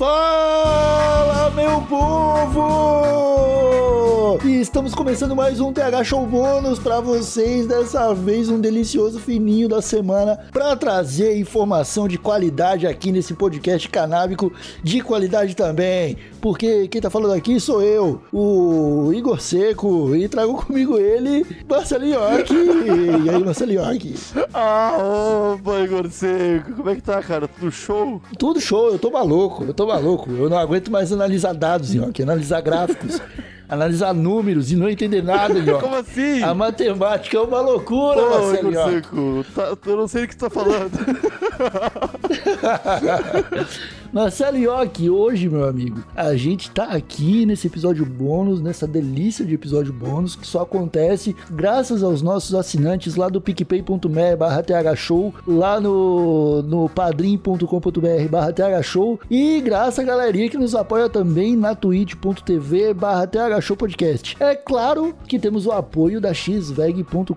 Fala, meu povo! Estamos começando mais um TH Show Bônus para vocês. Dessa vez, um delicioso fininho da semana para trazer informação de qualidade aqui nesse podcast canábico de qualidade também. Porque quem tá falando aqui sou eu, o Igor Seco, e trago comigo ele, Marcelo York. E aí, Marcelo York? Ah, opa, Igor Seco, como é que tá, cara? Tudo show? Tudo show, eu tô maluco, eu tô maluco. Eu não aguento mais analisar dados, York, analisar gráficos. analisar números e não entender nada, York. Como assim? A matemática é uma loucura, Pô, Marcelo. Seco, tá, eu não sei o que você tá falando. Marcelo York, hoje, meu amigo, a gente tá aqui nesse episódio bônus, nessa delícia de episódio bônus, que só acontece graças aos nossos assinantes lá do picpay.me barra thshow, lá no, no padrim.com.br barra thshow e graças à galerinha que nos apoia também na twitch.tv barra. É claro que temos o apoio da xveg.com.br,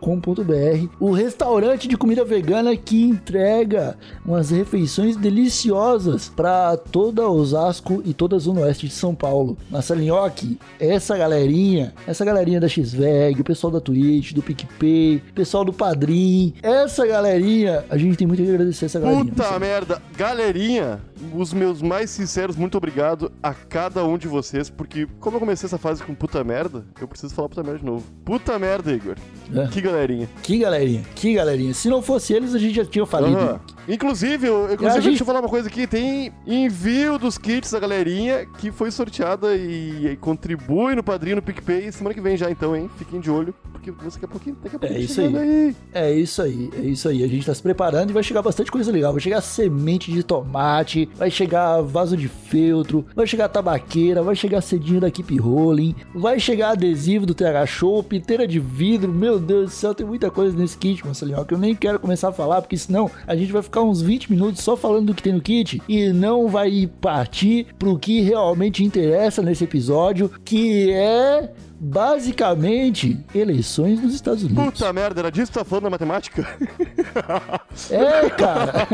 o restaurante de comida vegana que entrega umas refeições deliciosas para toda Osasco e toda a Zona Oeste de São Paulo. Marcelinhoque, essa galerinha, essa galerinha da XVEG, o pessoal da Twitch, do PicPay, o pessoal do Padrim, essa galerinha, a gente tem muito que agradecer essa galerinha. Puta merda, galerinha, os meus mais sinceros muito obrigado a cada um de vocês, porque como eu comecei essa fase com puta merda, eu preciso falar puta merda de novo. Puta merda, Igor. É. Que galerinha. Que galerinha, que galerinha. Se não fosse eles, a gente já tinha falido. Aham. Inclusive, eu, inclusive gente- deixa eu falar uma coisa aqui, tem envio dos kits da galerinha que foi sorteada e, e contribui no padrinho no PicPay semana que vem já, então, hein? Fiquem de olho, porque daqui a pouquinho, daqui a pouquinho isso chegando aí. É isso aí, é isso aí. A gente tá se preparando e vai chegar bastante coisa legal. Vai chegar semente de tomate, vai chegar vaso de feltro, vai chegar tabaqueira, vai chegar cedinho da Keep Rolling, vai chegar adesivo do TH Show, piteira de vidro. Meu Deus do céu, tem muita coisa nesse kit, Marcelinho, que eu nem quero começar a falar, porque senão a gente vai ficar uns 20 minutos só falando do que tem no kit e não vai partir pro que realmente interessa nesse episódio, que é basicamente eleições nos Estados Unidos. Puta merda, era disso que tá falando na matemática? É, cara.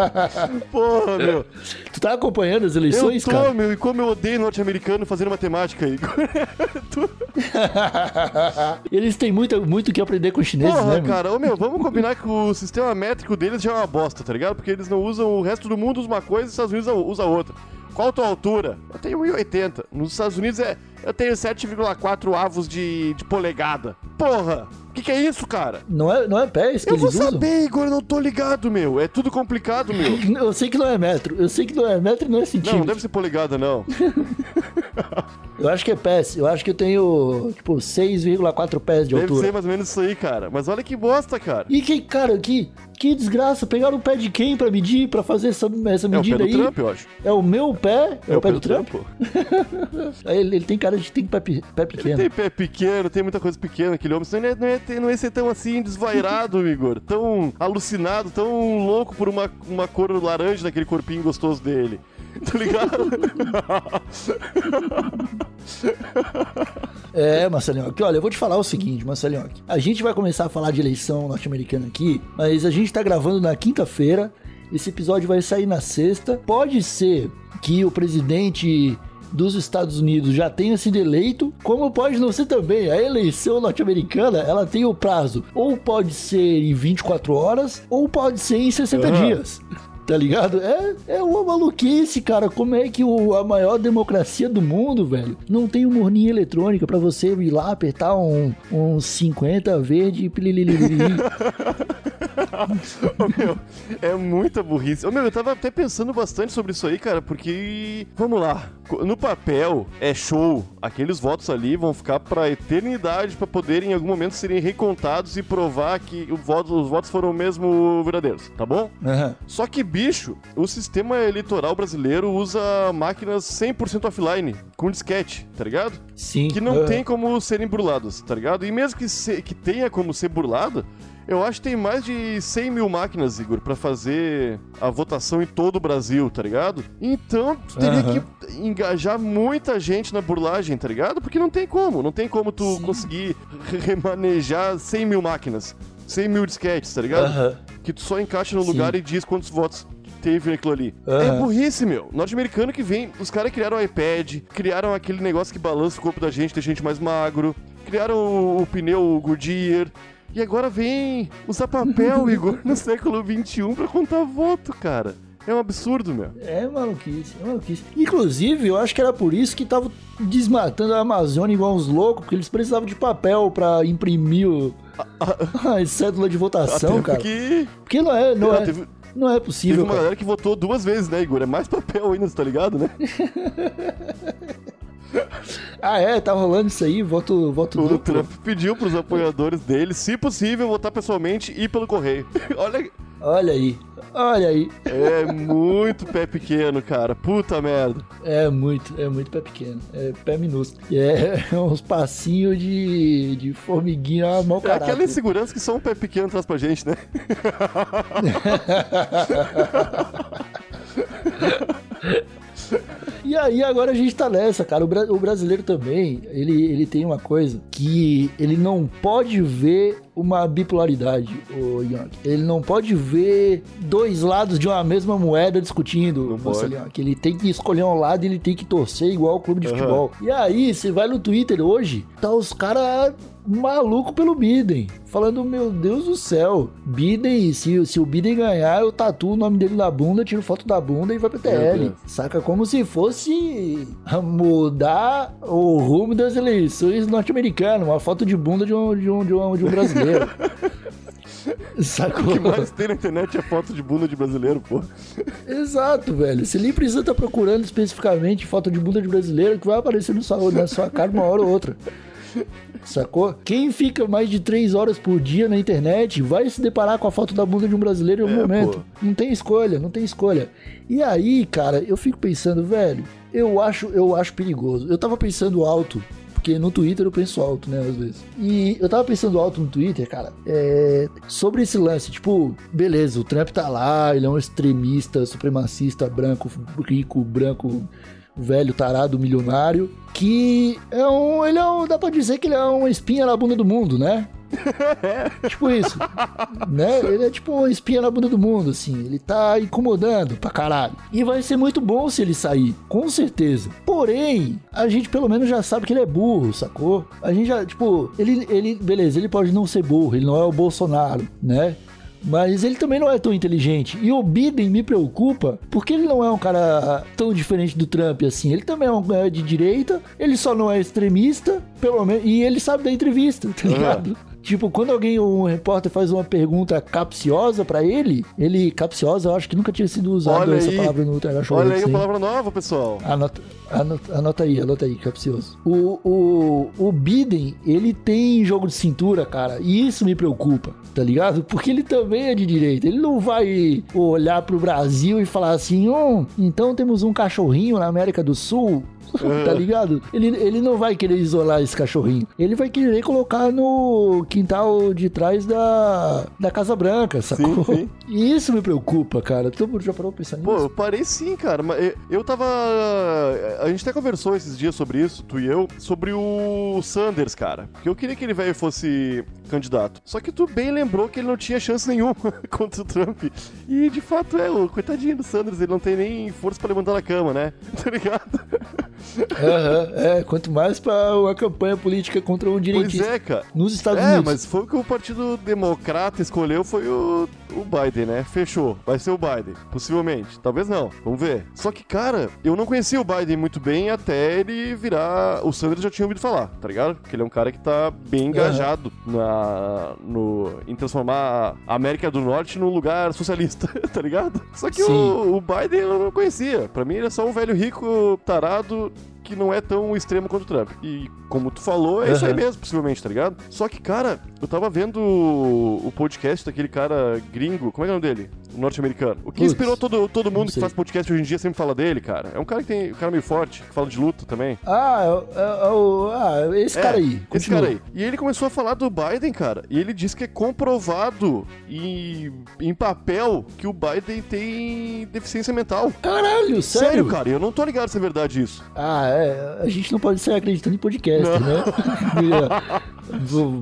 Porra, meu. tu tá acompanhando as eleições, eu tô, cara? meu, e como eu odeio norte-americano fazendo matemática, Igor. Eles têm muito, muito que aprender com os chineses, Porra, né, meu? cara, ô meu, vamos combinar que o sistema métrico deles já é uma bosta, tá ligado? Porque eles não usam, o resto do mundo usa uma coisa e os Estados Unidos usa outra. Qual a tua altura? Eu tenho 1,80. Nos Estados Unidos é. Eu tenho 7,4 avos de, de polegada. Porra! O que, que é isso, cara? Não é, não é pés que eu vou usam? saber, Igor, eu não tô ligado, meu. É tudo complicado, meu. Eu sei que não é metro. Eu sei que não é metro e não é Não, centímetro. não deve ser polegada, não. Eu acho que é pés. Eu acho que eu tenho, tipo, 6,4 pés de Deve altura. ser mais ou menos isso aí, cara. Mas olha que bosta, cara. E que, cara, que, que desgraça. Pegaram o pé de quem pra medir, pra fazer essa, essa É o medida pé do aí? Trump, eu acho. É o meu pé? É, o pé do Trump? pô. Ele, ele tem cara de tem pé, pé pequeno. Tem pé pequeno, tem muita coisa pequena aquele homem. Senão ele não ia, ter- não ia ser tão assim desvairado, Igor. Tão alucinado, tão louco por uma, uma cor laranja daquele corpinho gostoso dele. Tá ligado? É, Marcelinho, aqui, olha, eu vou te falar o seguinte, Marcelinho, a gente vai começar a falar de eleição norte-americana aqui, mas a gente tá gravando na quinta-feira, esse episódio vai sair na sexta. Pode ser que o presidente dos Estados Unidos já tenha sido eleito, como pode não ser também. A eleição norte-americana, ela tem o prazo, ou pode ser em 24 horas, ou pode ser em 60 Aham. dias. Tá ligado? É, é uma maluquice, cara. Como é que o, a maior democracia do mundo, velho, não tem uma urninha eletrônica pra você ir lá apertar um, um 50 verde pilililili. Meu, é muita burrice. Ô, meu, eu tava até pensando bastante sobre isso aí, cara, porque. Vamos lá. No papel é show. Aqueles votos ali vão ficar pra eternidade pra poderem em algum momento serem recontados e provar que voto- os votos foram mesmo verdadeiros, tá bom? Aham. Só que, bicho, o sistema eleitoral brasileiro usa máquinas 100% offline, com disquete, tá ligado? Sim. que não aham. tem como serem burladas, tá ligado? E mesmo que, se- que tenha como ser burlada, eu acho que tem mais de 100 mil máquinas, Igor, pra fazer a votação em todo o Brasil, tá ligado? Então, tu teria Aham. que engajar muita gente na burlagem, tá ligado? Porque não tem como, não tem como tu Sim. conseguir remanejar 100 mil máquinas, 100 mil disquetes, tá ligado? Aham. Que tu só encaixa no Sim. lugar e diz quantos votos teve naquilo ali. Aham. É burrice, meu. Norte-americano que vem, os caras criaram o iPad, criaram aquele negócio que balança o corpo da gente, deixa a gente mais magro, criaram o, o pneu Goodyear. E agora vem usar papel, Igor, no século XXI pra contar voto, cara. É um absurdo, meu. É maluquice, é maluquice. Inclusive, eu acho que era por isso que tava desmatando a Amazônia igual uns loucos, porque eles precisavam de papel pra imprimir o... a cédula de votação, Até cara. porque Porque não é, não Ah, é, teve- não é teve possível, uma cara. galera que votou duas vezes, né, Igor? É mais papel ainda, você tá ligado, né? Ah, é, tá rolando isso aí, voto, voto O duplo. Trump pediu pros apoiadores dele, se possível, votar pessoalmente e pelo correio. Olha, Olha aí, olha aí. é muito pé pequeno, cara. Puta merda. É muito, é muito pé pequeno, é pé minúsculo. E É, uns passinhos de, de formiguinha mau É caráter. aquela insegurança que só um pé pequeno traz pra gente, né? E aí agora a gente tá nessa, cara. O, bra- o brasileiro também, ele, ele tem uma coisa que ele não pode ver uma bipolaridade, o Yonk. Ele não pode ver dois lados de uma mesma moeda discutindo, pode. Yonk. Ele tem que escolher um lado e ele tem que torcer igual o clube de Aham. futebol. E aí, você vai no Twitter hoje, tá os caras maluco pelo Biden. Falando, meu Deus do céu, Biden, se, se o Biden ganhar, eu tatuo o nome dele na bunda, tiro foto da bunda e vai pro TL. Saca? Como se fosse mudar o rumo das eleições norte-americanas. Uma foto de bunda de um, de um, de um, de um brasileiro. Sacou? O que mais tem na internet é foto de bunda de brasileiro, pô. Exato, velho. Você nem precisa estar procurando especificamente foto de bunda de brasileiro que vai aparecer no sua, na sua cara uma hora ou outra. Sacou? Quem fica mais de três horas por dia na internet vai se deparar com a foto da bunda de um brasileiro em algum É, momento. pô. Não tem escolha, não tem escolha. E aí, cara, eu fico pensando, velho, eu acho, eu acho perigoso. Eu tava pensando alto. Porque no Twitter eu penso alto, né, às vezes. E eu tava pensando alto no Twitter, cara, é, sobre esse lance, tipo, beleza, o Trump tá lá, ele é um extremista, supremacista, branco, rico, branco, velho, tarado, milionário, que é um, ele é um, dá pra dizer que ele é uma espinha na bunda do mundo, né? tipo isso, né? Ele é tipo uma espinha na bunda do mundo, assim. Ele tá incomodando pra caralho. E vai ser muito bom se ele sair, com certeza. Porém, a gente pelo menos já sabe que ele é burro, sacou? A gente já, tipo, ele, ele, beleza, ele pode não ser burro, ele não é o Bolsonaro, né? Mas ele também não é tão inteligente. E o Biden me preocupa porque ele não é um cara tão diferente do Trump assim. Ele também é um é de direita, ele só não é extremista, pelo menos. E ele sabe da entrevista, tá ligado? Tipo, quando alguém, um repórter faz uma pergunta capciosa pra ele, ele, capciosa, eu acho que nunca tinha sido usado Olha essa aí. palavra no TH Show. Olha aí sim. uma palavra nova, pessoal. Anota, anota, anota aí, anota aí, capcioso. O, o, o Biden, ele tem jogo de cintura, cara, e isso me preocupa, tá ligado? Porque ele também é de direita. Ele não vai olhar pro Brasil e falar assim: hum, então temos um cachorrinho na América do Sul. tá ligado? Ele, ele não vai querer isolar esse cachorrinho. Ele vai querer colocar no quintal de trás da, da Casa Branca, sacou? sim. E isso me preocupa, cara. Tu já parou pra pensar nisso? Pô, eu parei sim, cara. Mas eu- eu tava. A gente até conversou esses dias sobre isso, tu e eu, sobre o Sanders, cara. Porque eu queria que ele velho fosse candidato. Só que tu bem lembrou que ele não tinha chance nenhuma contra o Trump. E de fato é, o coitadinho do Sanders, ele não tem nem força pra levantar na cama, né? Tá ligado? Aham, é, quanto mais pra uma campanha política contra um Pois direitista é, cara. nos Estados É, Unidos. mas foi o que o Partido Democrata escolheu, foi o, o Biden, né? Fechou. Vai ser o Biden. Possivelmente. Talvez não. Vamos ver. Só que, cara, eu não conhecia o Biden muito bem até ele virar. O Sanders já tinha ouvido falar, tá ligado? Porque ele é um cara que tá bem engajado na, no, em transformar a América do Norte num lugar socialista, tá ligado? Só que o, o Biden eu não conhecia. Pra mim ele é só um velho rico tarado que não é tão extremo quanto o Trump. E como tu falou, é isso aí mesmo, possivelmente, tá ligado? Só que, cara, eu tava vendo o o podcast daquele cara gringo, como é que é o nome dele? Norte-americano. O que inspirou todo, todo mundo que faz podcast hoje em dia sempre fala dele, cara. É um cara que tem. Um cara meio forte, que fala de luta também. Ah, é, é o- ah, esse É, cara aí. Esse continua. cara aí. E ele começou a falar do Biden, cara. E ele disse que é comprovado em, em papel que o Biden tem deficiência mental. Caralho, sério? Sério, cara, eu não tô ligado se é verdade isso. Ah, é. A gente não pode sair acreditando em podcast, Não. né?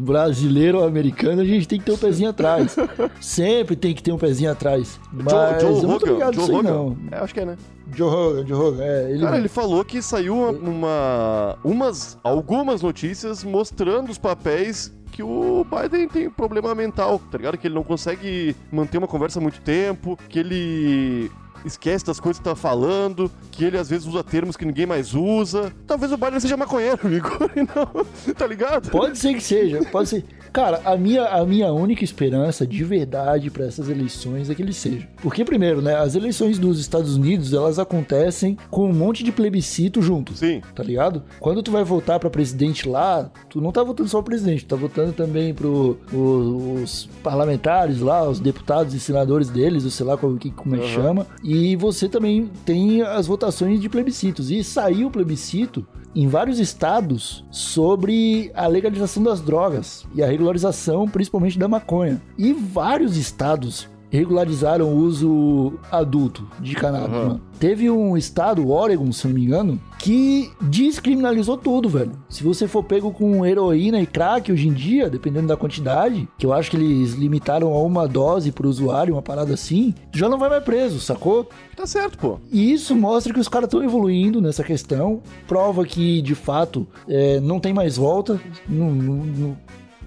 brasileiro ou americano, a gente tem que ter um pezinho atrás. Sempre tem que ter um pezinho atrás. Mas Joe, Joe eu não tô ligado Joe não. É, acho que é, né? Joe Rogan, Joe Rogan, é, ele Cara, ele falou que saiu uma, uma- umas, algumas notícias mostrando os papéis que o Biden tem problema mental, tá ligado? Que ele não consegue manter uma conversa muito tempo, que ele esquece das coisas que tá falando, que ele às vezes usa termos que ninguém mais usa. Talvez o Biden seja maconheiro, amigo. Não, tá ligado? Pode ser que seja, pode ser. Cara, a minha, a minha única esperança de verdade pra essas eleições é que ele seja. Porque, primeiro, né, as eleições dos Estados Unidos, elas acontecem com um monte de plebiscito juntos. Sim. Tá ligado? Quando tu vai votar pra presidente lá, tu não tá votando só o presidente, tu tá votando também pro o- os parlamentares lá, os deputados e senadores deles, ou sei lá como, que, como é que chama. E você também tem as votações de plebiscitos. E saiu plebiscito em vários estados sobre a legalização das drogas e a regularização, principalmente da maconha. E vários estados regularizaram o uso adulto de cannabis, Aham. mano. Teve um estado, Oregon, se não me engano, que descriminalizou tudo, velho. Se você for pego com heroína e crack hoje em dia, dependendo da quantidade, que eu acho que eles limitaram a uma dose pro usuário, uma parada assim, já não vai mais preso, sacou? Tá certo, pô. E isso mostra que os caras estão evoluindo nessa questão, prova que, de fato, é, não tem mais volta, não, não, não,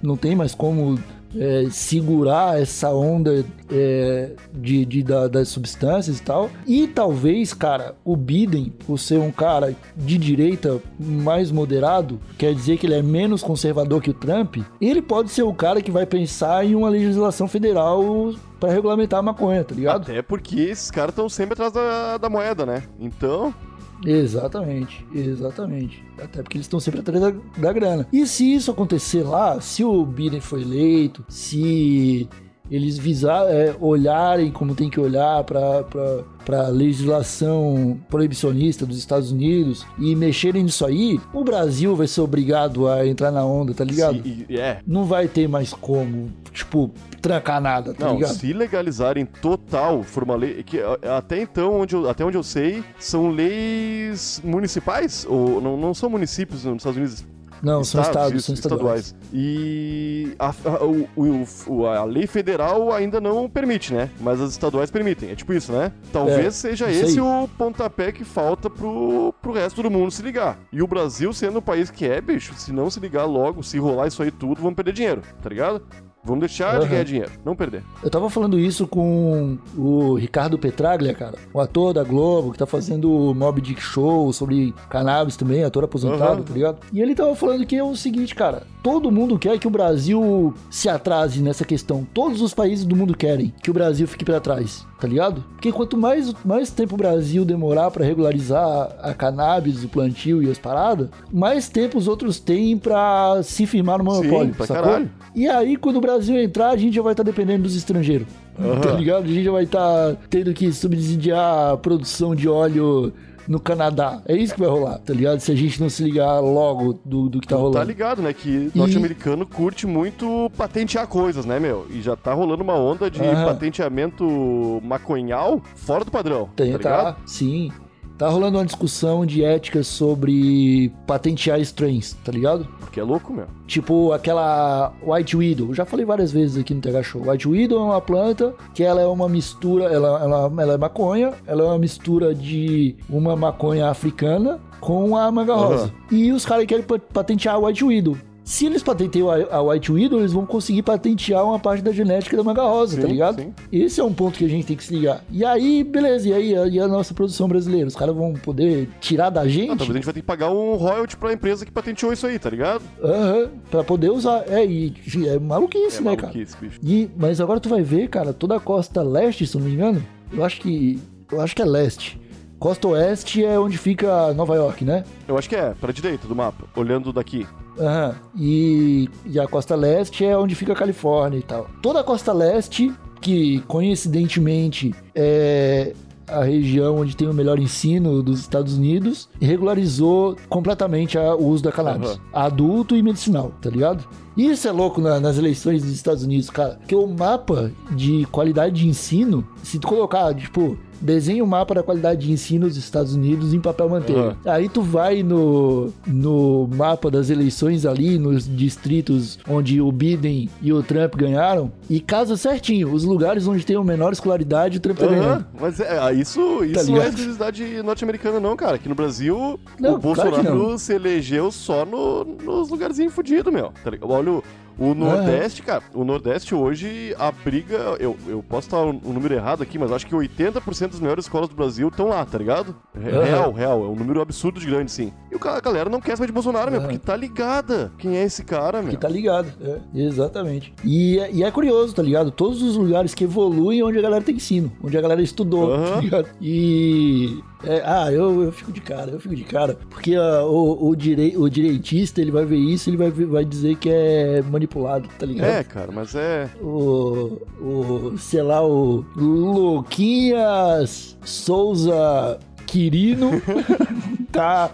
não tem mais como é, segurar essa onda é, de, de- da- das substâncias e tal. E talvez, cara, o Biden, por ser um cara de direita mais moderado, quer dizer que ele é menos conservador que o Trump, ele pode ser o cara que vai pensar em uma legislação federal para regulamentar a maconha, tá ligado? Até porque esses caras estão sempre atrás da, da moeda, né? Então, Exatamente, exatamente. Até porque eles estão sempre atrás da, da grana. E se isso acontecer lá, se o Biden for eleito, se eles visar, é, olharem como tem que olhar para a legislação proibicionista dos Estados Unidos e mexerem nisso aí, o Brasil vai ser obrigado a entrar na onda, tá ligado? e- é. Não vai ter mais como, tipo, trancar nada, tá Não, ligado? se legalizarem total, for uma lei. Que, até então, onde eu- até onde eu sei, são leis municipais? Ou não, não são municípios nos Estados Unidos? Não, são estados, isso, são estaduais. E a, a- o- a lei federal ainda não permite, né? Mas as estaduais permitem. É tipo isso, né? Talvez É, seja esse aí. o pontapé que falta pro, pro resto do mundo se ligar. E o Brasil, sendo o país que é, bicho, se não se ligar logo, se rolar isso aí tudo, vamos perder dinheiro, tá ligado? Vamos deixar de Aham. ganhar dinheiro, não perder. Eu tava falando isso com o Ricardo Petraglia, cara, o ator da Globo, que tá fazendo o Mob Dick Show sobre cannabis também, ator aposentado, Aham. tá ligado? E ele tava falando que é o seguinte, cara, todo mundo quer que o Brasil se atrase nessa questão. Todos os países do mundo querem que o Brasil fique pra trás, tá ligado? Porque quanto mais, mais tempo o Brasil demorar pra regularizar a cannabis, o plantio e as paradas, mais tempo os outros têm pra se firmar no monopólio, pra sacou? caralho. E aí, quando o Brasil entrar, a gente já vai estar dependendo dos estrangeiros. Aham. Tá ligado? A gente já vai estar tendo que subsidiar a produção de óleo no Canadá. É isso que vai rolar, tá ligado? Se a gente não se ligar logo do, do que tá Tá rolando. ligado, né? Que E- norte-americano curte muito patentear coisas, né, meu? E já tá rolando uma onda de Aham. patenteamento maconhal fora do padrão. Tem, tá tá, sim. Tá rolando uma discussão de ética sobre patentear strains, tá ligado? Porque é louco, meu. Tipo aquela White Widow. Eu já falei várias vezes aqui no TH Show. White Widow é uma planta que ela é uma mistura, ela, ela, ela é maconha, ela é uma mistura de uma maconha africana com a manga rosa. E os caras querem pa- patentear a White Widow. Se eles patenteiam a, White Widow, eles vão conseguir patentear uma parte da genética da manga rosa, tá Sim, ligado? sim. Esse é um ponto que a gente tem que se ligar. E aí, beleza, e aí a, e a nossa produção brasileira? Os caras vão poder tirar da gente? Ah, talvez a gente vai ter que pagar um royalty pra empresa que patenteou isso aí, tá ligado? Aham, pra poder usar. É, e é maluquice, É né, cara? maluquice, bicho. E, mas agora tu vai ver, cara, toda a costa leste, se não me engano, eu acho que. Eu acho que é leste. Costa oeste é onde fica Nova York, né? Eu acho que é, pra direita do mapa, olhando daqui. Aham. E, e a costa leste é onde fica a Califórnia e tal. Toda a costa leste, que coincidentemente é a região onde tem o melhor ensino dos Estados Unidos, regularizou completamente a- o uso da cannabis. Aham. Adulto e medicinal, tá ligado? Isso é louco na- nas eleições dos Estados Unidos, cara. Porque o mapa de qualidade de ensino, se tu colocar, tipo, desenha o mapa da qualidade de ensino dos Estados Unidos em papel manteiga. Aí tu vai no, no mapa das eleições ali, nos distritos onde o Biden e o Trump ganharam, e casa certinho. Os lugares onde tem a menor escolaridade, o Trump tá Aham, ganhando. mas é, ah, isso, isso não é exclusividade norte-americana, não, cara. Aqui no Brasil, Não, o claro que Bolsonaro não. se elegeu só no- nos lugarzinhos fodidos, meu. Tá ligado? Olha o, o Nordeste, cara. O Nordeste hoje, a briga. Eu, eu posso estar o, o número errado aqui, mas acho que 80% das melhores escolas do Brasil estão lá, tá ligado? Aham. Real, real. É um número absurdo de grande, sim. A galera não quer saber de Bolsonaro, meu, Aham. porque tá ligada. Quem é esse cara, meu? Que tá ligado, é, exatamente. E, é- e é curioso, tá ligado? Todos os lugares que evoluem onde a galera tem ensino, onde a galera estudou, Aham. tá ligado? E. é, ah, eu, eu fico de cara, eu fico de cara. Porque ah, o, o, direi, o direitista, ele vai ver isso, ele vai, vai dizer que é manipulado, tá ligado? É, cara, mas é. O, o, sei lá, o Luquinhas Souza Quirino, tá?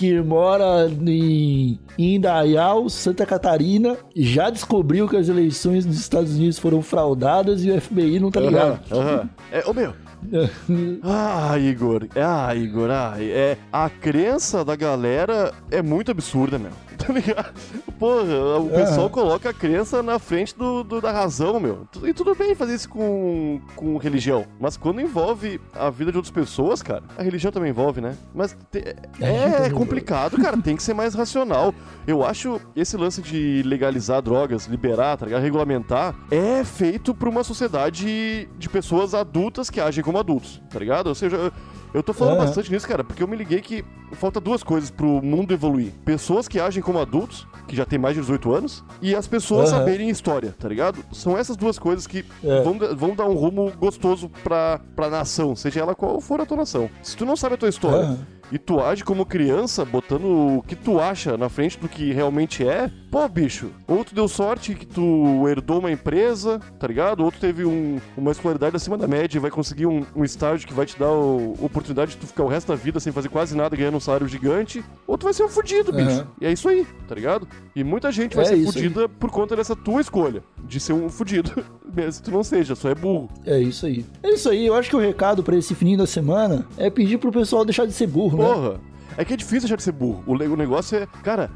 Que mora em Indaial, Santa Catarina, já descobriu que as eleições dos Estados Unidos foram fraudadas e o FBI não tá ligado. Aham, aham. É, ô meu, Ah, Igor. Ah, Igor. Ah, é, a crença da galera é muito absurda, meu. Tá ligado? Porra, o pessoal coloca a crença na frente do, do- da razão, meu. E tudo bem fazer isso com, com religião. Mas quando envolve a vida de outras pessoas, cara, a religião também envolve, né? Mas te- é, também complicado, cara. Tem que ser mais racional. Eu acho esse lance de legalizar drogas, liberar, tá ligado? Regulamentar, é feito pra uma sociedade de pessoas adultas que agem como adultos, tá ligado? Ou seja, eu, tô falando Aham. bastante nisso, cara, porque eu me liguei que falta duas coisas pro mundo evoluir: pessoas que agem como adultos, que já tem mais de 18 anos, e as pessoas Aham. saberem história, tá ligado? São essas duas coisas que É. vão, vão dar um rumo gostoso pra, pra nação, seja ela qual for a tua nação. Se tu não sabe a tua história Aham. E tu age como criança, botando o que tu acha na frente do que realmente é, pô, bicho, ou tu deu sorte que tu herdou uma empresa, tá ligado? Ou tu teve um- uma escolaridade acima da média e vai conseguir um, um estágio que vai te dar o- oportunidade de tu ficar o resto da vida sem fazer quase nada, ganhando um salário gigante, ou tu vai ser um fudido, bicho. Aham. E é isso aí, tá ligado? E muita gente vai É ser fudida por conta dessa tua escolha, de ser um fudido, mesmo que tu não seja, só é burro. É isso aí. É isso aí. Eu acho que o recado pra esse fininho da semana é pedir pro pessoal deixar de ser burro, né? Porra, é que é difícil deixar de ser burro. O, o negócio é. Cara,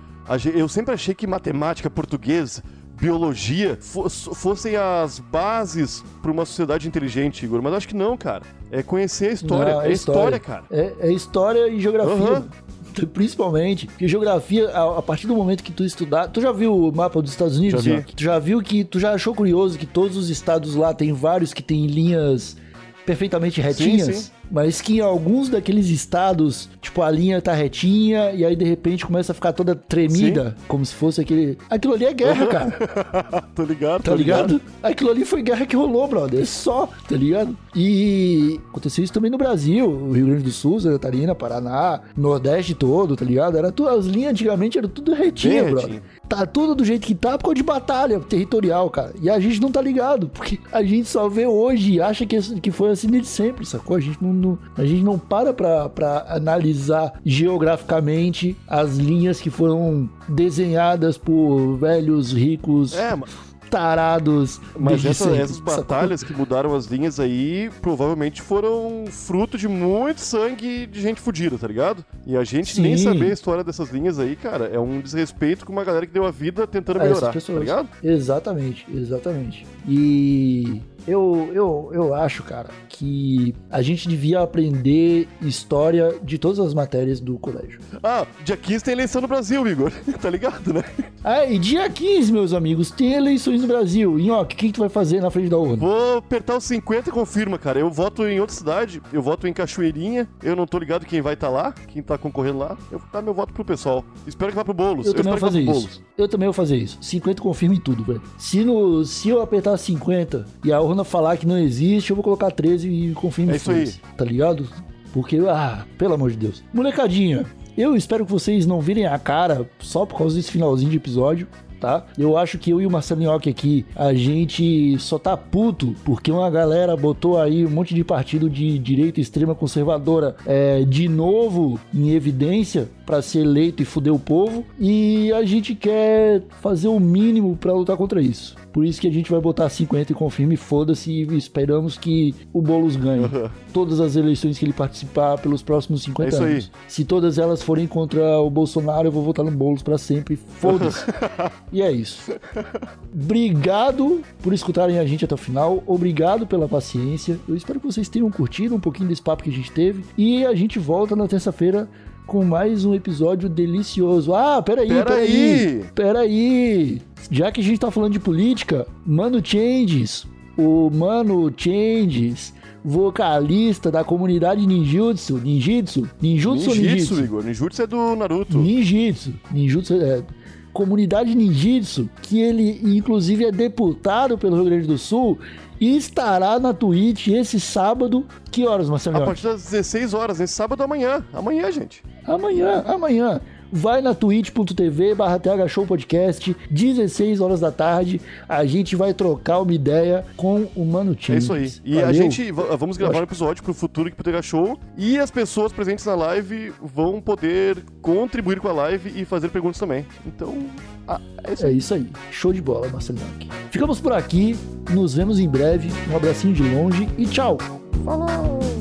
eu sempre achei que matemática, português, biologia fo- fossem as bases pra uma sociedade inteligente, Igor. Mas acho que não, cara. É conhecer a história. Não, é história, cara. É, é história e geografia. Aham. Principalmente. Porque geografia, a, a partir do momento que tu estudar. Tu já viu o mapa dos Estados Unidos? Já vi. Tu já viu que. Tu já achou curioso que todos os estados lá tem vários que tem linhas perfeitamente retinhas? sim. Mas que em alguns daqueles estados, tipo, a linha tá retinha e aí de repente começa a ficar toda tremida, como se fosse aquele. Aquilo ali é guerra, cara. Tô ligado, Tá tô ligado? Aquilo ali foi guerra que rolou, brother. É só, tá ligado? E aconteceu isso também no Brasil, o Rio Grande do Sul, Santa Catarina, Paraná, Nordeste todo, tá ligado? Era tudo, as linhas antigamente eram tudo retinha, Bem brother. retinho. Tá tudo do jeito que tá por causa de batalha territorial, cara. E a gente não tá ligado, porque a gente só vê hoje e acha que, que foi assim desde sempre, sacou? A gente não, não- a gente não para pra, pra analisar geograficamente as linhas que foram desenhadas por velhos ricos É, ma- tarados. mas essa- sempre, essas sacou? batalhas que mudaram as linhas aí provavelmente foram fruto de muito sangue de gente fudida, tá ligado? E a gente nem Sim. saber a história dessas linhas aí, cara, é um desrespeito com uma galera que deu a vida tentando melhorar, tá ligado? Exatamente, exatamente. E eu, eu, eu acho, cara, que a gente devia aprender história de todas as matérias do colégio. Ah, dia 15 tem eleição no Brasil, Igor. tá ligado, né? Ah, e dia 15, meus amigos, tem eleições no Brasil. E ó, o que, que tu vai fazer na frente da urna? Vou apertar os 50 e confirma, cara. Eu voto em outra cidade, eu voto em Cachoeirinha. Eu não tô ligado quem vai estar lá, quem tá concorrendo lá. Eu vou dar meu voto pro pessoal. Espero que vá pro Boulos. Eu também vou fazer isso. Eu também vou fazer isso. 50 confirma em tudo, velho. Se, no, se eu apertar 50 e a urna falar que não existe, eu vou colocar 13 e confirma É isso aí. Tá ligado? Porque, ah, pelo amor de Deus. Molecadinha, eu espero que vocês não virem a cara só por causa desse finalzinho de episódio. tá? Eu acho que eu e o Marcelo Nhoque aqui, a gente só tá puto porque uma galera botou aí um monte de partido de direita extrema conservadora é, de novo em evidência para ser eleito e fuder o povo e a gente quer fazer o mínimo para lutar contra isso. Por isso que a gente vai botar 50 e confirme, foda-se, e esperamos que o Boulos ganhe todas as eleições que ele participar pelos próximos 50 É isso aí. anos. Se todas elas forem contra o Bolsonaro, eu vou votar no Boulos para sempre, foda-se. e é isso. Obrigado por escutarem a gente até o final. Obrigado pela paciência. Eu espero que vocês tenham curtido um pouquinho desse papo que a gente teve. E a gente volta na terça-feira com mais um episódio delicioso. Ah, peraí, peraí. Peraí. Peraí. Já que a gente tá falando de política, Mano Changes, o Mano Changes, vocalista da comunidade ninjutsu, ninjutsu, ninjutsu ou Ninjitsu, ninjitsu? Igor. Ninjutsu é do Naruto. Ninjitsu. Ninjutsu é. Comunidade Ninjitsu, que ele inclusive é deputado pelo Rio Grande do Sul, e estará na Twitch esse sábado. Que horas, Marcelo? A partir das 16 horas, nesse sábado amanhã. Amanhã, gente. Amanhã, amanhã. Vai na twitch.tv barra TH Show Podcast, 16 horas da tarde. A gente vai trocar uma ideia com o Mano Chains. É isso aí. E a Valeu. gente va- vamos gravar um episódio pro futuro aqui pro TH Show. E as pessoas presentes na live vão poder contribuir com a live e fazer perguntas também. Então, ah, é isso É aí. isso aí. Show de bola, Marcelo. Ficamos por aqui. Nos vemos em breve. Um abracinho de longe e tchau. Falou!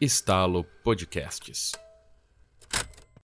Estalo Podcasts.